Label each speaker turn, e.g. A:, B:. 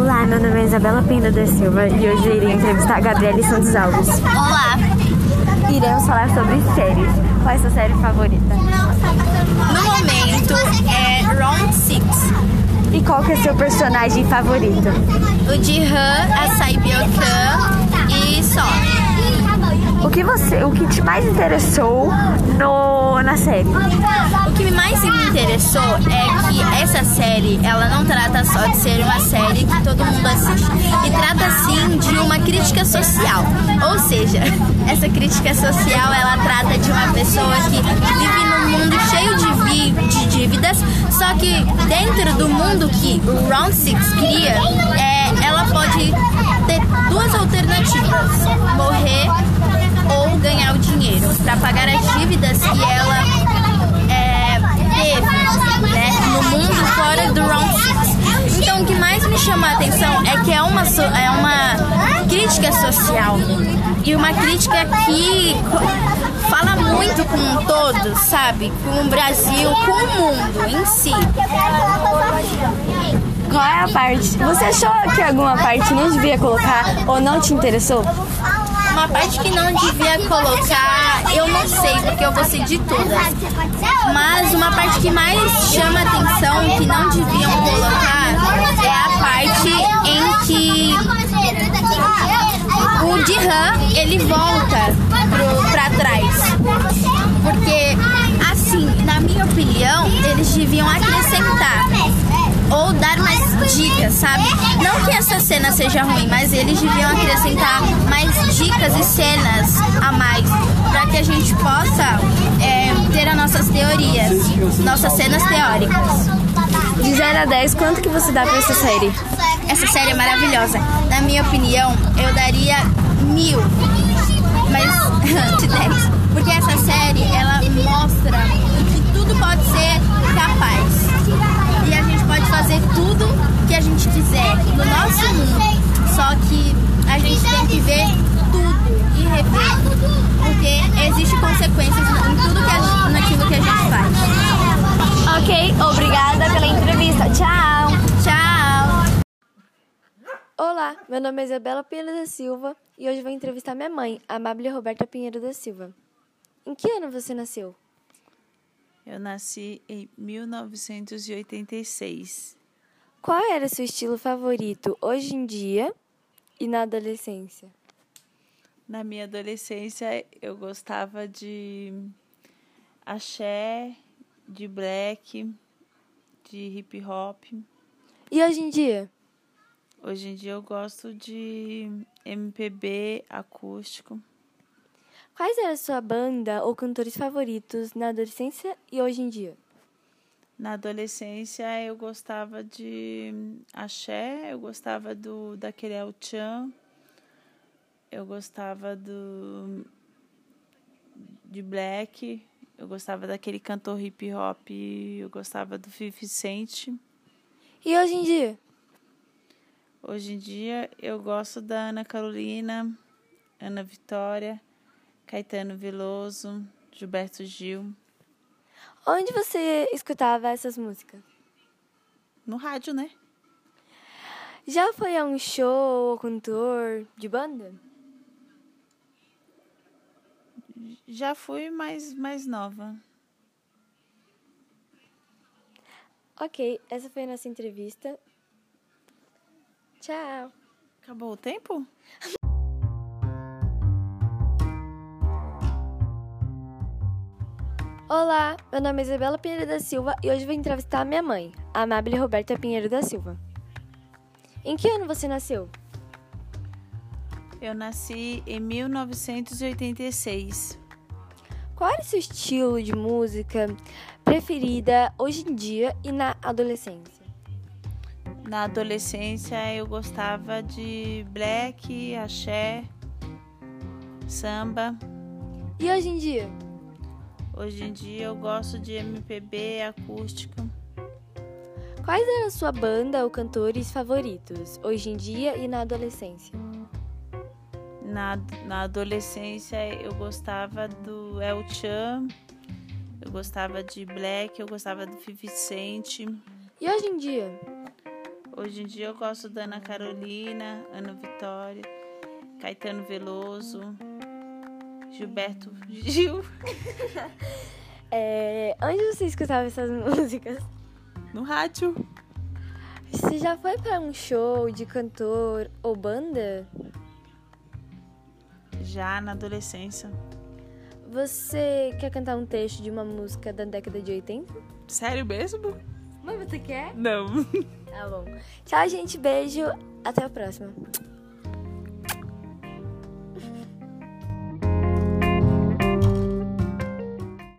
A: Olá, meu nome é Isabela Pinda da Silva e hoje irei entrevistar a Gabriele Santos Alves.
B: Olá!
A: Iremos falar sobre séries. Qual é a sua série favorita?
B: No momento é Round 6.
A: E qual que é seu personagem favorito?
B: O Jihan, a Saibyokan e só.
A: O que você, o que te mais interessou no, na série?
B: O que mais me interessou é essa série, ela não trata só de ser uma série que todo mundo assiste, e trata sim de uma crítica social. Ou seja, essa crítica social, ela trata de uma pessoa que vive num mundo cheio de, vi de dívidas, só que dentro do mundo que o Round Six cria, é, ela pode ter duas alternativas: morrer ou ganhar o dinheiro para pagar as dívidas que ela chama a atenção é que é uma, é uma crítica social e uma crítica que fala muito com todos, sabe? Com o Brasil, com o mundo em si.
A: Qual é a parte? Você achou que alguma parte não devia colocar ou não te interessou?
B: Uma parte que não devia colocar, eu não sei, porque eu gostei de todas. Mas uma parte que mais chama atenção, que não deviam colocar, o Jihan, ele volta pro, pra trás. Porque, assim, na minha opinião, eles deviam acrescentar ou dar mais dicas, sabe? Não que essa cena seja ruim, mas eles deviam acrescentar mais dicas e cenas a mais para que a gente possa é, ter as nossas teorias, nossas cenas teóricas.
A: De 0 a 10, quanto que você dá pra essa série?
B: Essa série é maravilhosa. Na minha opinião, eu daria mil, mas de 10. Porque essa série, ela mostra que tudo pode ser capaz. E a gente pode fazer tudo que a gente quiser no nosso mundo. Só que a gente tem que ver tudo e rever. Porque existem consequências em tudo que a, naquilo que a gente faz.
A: Ok, obrigada pela entrevista. Tchau!
B: Tchau!
A: Olá, meu nome é Isabela Pinheiro da Silva e hoje vou entrevistar minha mãe, a Amália Roberta Pinheiro da Silva. Em que ano você nasceu?
C: Eu nasci em 1986.
A: Qual era seu estilo favorito hoje em dia e na adolescência?
C: Na minha adolescência, eu gostava de axé, de black, de hip hop.
A: E hoje em dia?
C: Hoje em dia eu gosto de MPB acústico.
A: Quais eram a sua banda ou cantores favoritos na adolescência e hoje em dia?
C: Na adolescência eu gostava de axé, eu gostava do daquele El Chan, eu gostava do de black, eu gostava daquele cantor hip hop, eu gostava do 50 Cent.
A: E hoje em dia?
C: Hoje em dia eu gosto da Ana Carolina, Ana Vitória, Caetano Veloso, Gilberto Gil.
A: Onde você escutava essas músicas?
C: No rádio, né?
A: Já foi a um show ou cantor de banda?
C: Já fui mais, mais nova.
A: Ok, essa foi a nossa entrevista. Tchau.
C: Acabou o tempo?
A: Olá, meu nome é Isabela Pinheiro da Silva e hoje vou entrevistar a minha mãe, a Amável Roberta Pinheiro da Silva. Em que ano você nasceu?
C: Eu nasci em 1986.
A: Qual era o seu estilo de música preferida hoje em dia e na adolescência?
C: Na adolescência eu gostava de black, axé, samba.
A: E hoje em dia?
C: Hoje em dia eu gosto de MPB acústico.
A: Quais eram a sua banda ou cantores favoritos hoje em dia e na adolescência?
C: Na, na adolescência eu gostava do El Chan, eu gostava de Black, eu gostava do 50 Cent.
A: E hoje em dia?
C: Hoje em dia eu gosto da Ana Carolina, Ana Vitória, Caetano Veloso, Gilberto Gil.
A: É, onde você escutava essas músicas?
C: No rádio.
A: Você já foi para um show de cantor ou banda?
C: Já na adolescência.
A: Você quer cantar um trecho de uma música da década de 80?
C: Sério mesmo?
A: Mas você quer?
C: Não.
A: Tá bom. Tchau, gente. Beijo. Até a próxima.